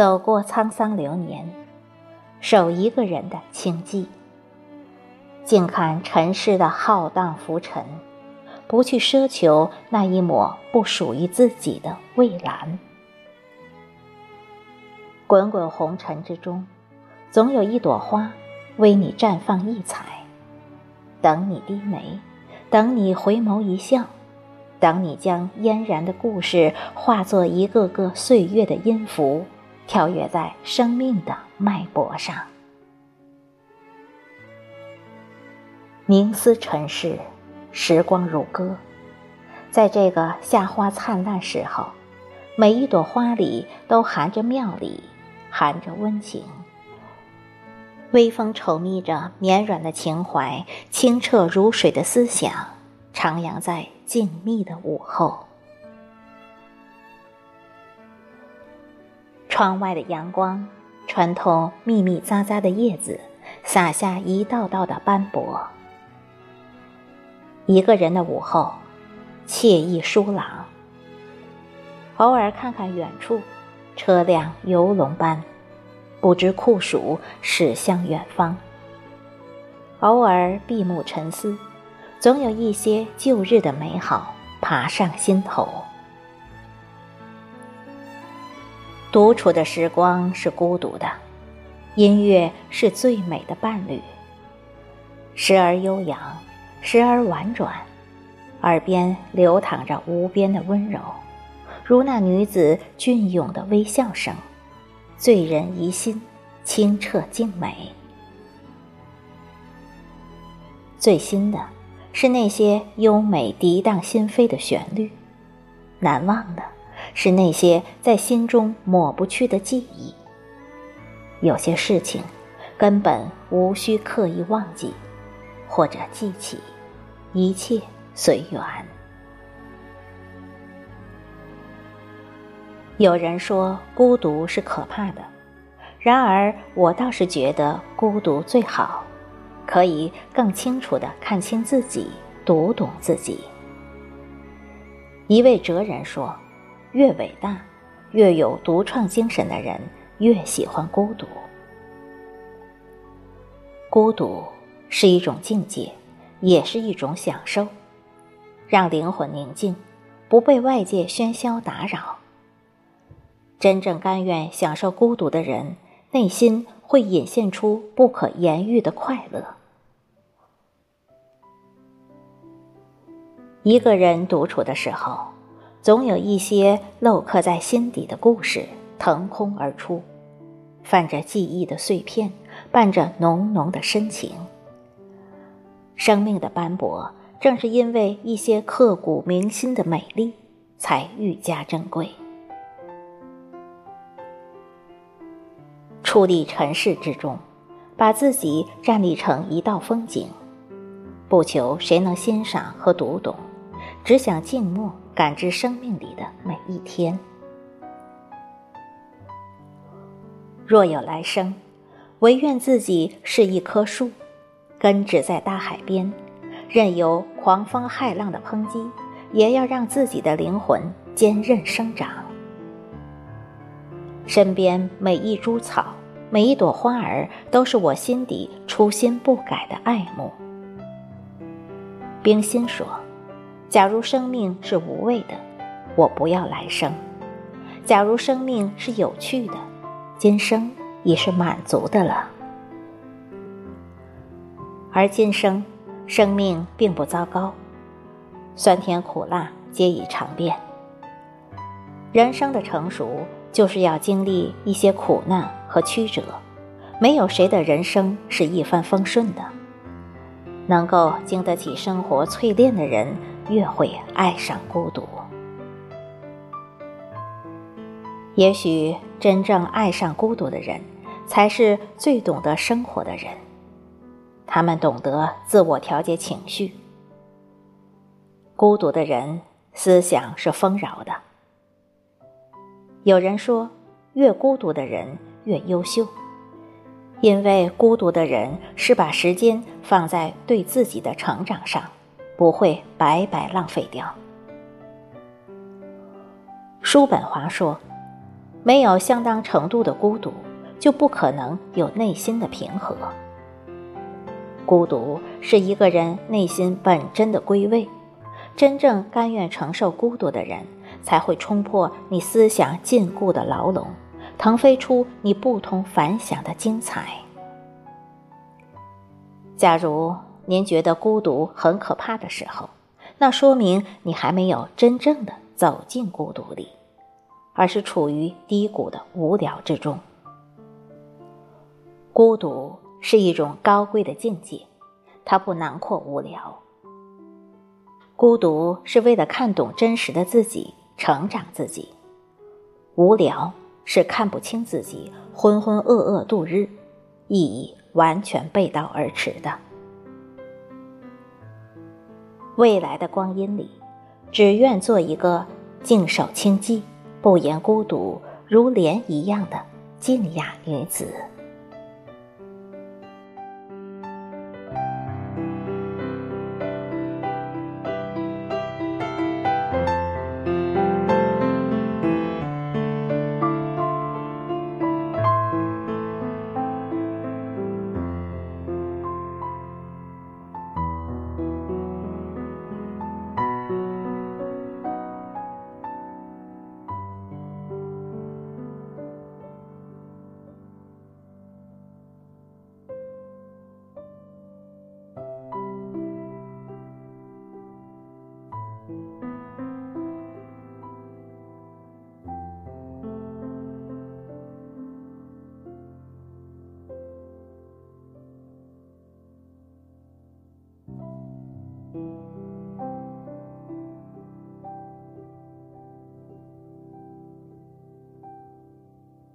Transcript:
走过沧桑流年，守一个人的清寂，静看尘世的浩荡浮沉，不去奢求那一抹不属于自己的蔚蓝。滚滚红尘之中，总有一朵花为你绽放异彩，等你低眉，等你回眸一笑。等你将嫣然的故事化作一个个岁月的音符，跳跃在生命的脉搏上。冥思尘世，时光如歌，在这个夏花灿烂时候，每一朵花里都含着妙理，含着温情。微风稠密着绵软的情怀，清澈如水的思想，徜徉在。静谧的午后，窗外的阳光穿透密密匝匝的叶子，洒下一道道的斑驳。一个人的午后，惬意舒朗。偶尔看看远处，车辆游龙般，不知酷暑驶向远方。偶尔闭目沉思。总有一些旧日的美好爬上心头。独处的时光是孤独的，音乐是最美的伴侣。时而悠扬，时而婉转，耳边流淌着无边的温柔，如那女子隽永的微笑声，醉人怡心，清澈静美。最新的。是那些优美涤荡心扉的旋律，难忘的是那些在心中抹不去的记忆。有些事情根本无需刻意忘记，或者记起，一切随缘。有人说孤独是可怕的，然而我倒是觉得孤独最好。可以更清楚地看清自己，读懂自己。一位哲人说：“越伟大、越有独创精神的人，越喜欢孤独。孤独是一种境界，也是一种享受，让灵魂宁静，不被外界喧嚣打扰。真正甘愿享受孤独的人，内心会隐现出不可言喻的快乐。”一个人独处的时候，总有一些镂刻在心底的故事腾空而出，泛着记忆的碎片，伴着浓浓的深情。生命的斑驳，正是因为一些刻骨铭心的美丽，才愈加珍贵。矗立尘世之中，把自己站立成一道风景，不求谁能欣赏和读懂。只想静默，感知生命里的每一天。若有来生，唯愿自己是一棵树，根植在大海边，任由狂风骇浪的抨击，也要让自己的灵魂坚韧生长。身边每一株草，每一朵花儿，都是我心底初心不改的爱慕。冰心说。假如生命是无味的，我不要来生；假如生命是有趣的，今生已是满足的了。而今生，生命并不糟糕，酸甜苦辣皆已尝遍。人生的成熟，就是要经历一些苦难和曲折，没有谁的人生是一帆风顺的。能够经得起生活淬炼的人。越会爱上孤独。也许真正爱上孤独的人，才是最懂得生活的人。他们懂得自我调节情绪。孤独的人思想是丰饶的。有人说，越孤独的人越优秀，因为孤独的人是把时间放在对自己的成长上。不会白白浪费掉。叔本华说：“没有相当程度的孤独，就不可能有内心的平和。孤独是一个人内心本真的归位。真正甘愿承受孤独的人，才会冲破你思想禁锢的牢笼，腾飞出你不同凡响的精彩。假如您觉得孤独很可怕的时候，那说明你还没有真正的走进孤独里，而是处于低谷的无聊之中。孤独是一种高贵的境界，它不囊括无聊。孤独是为了看懂真实的自己，成长自己；无聊是看不清自己，浑浑噩噩度日，意义完全背道而驰的。未来的光阴里，只愿做一个静守清寂、不言孤独、如莲一样的静雅女子。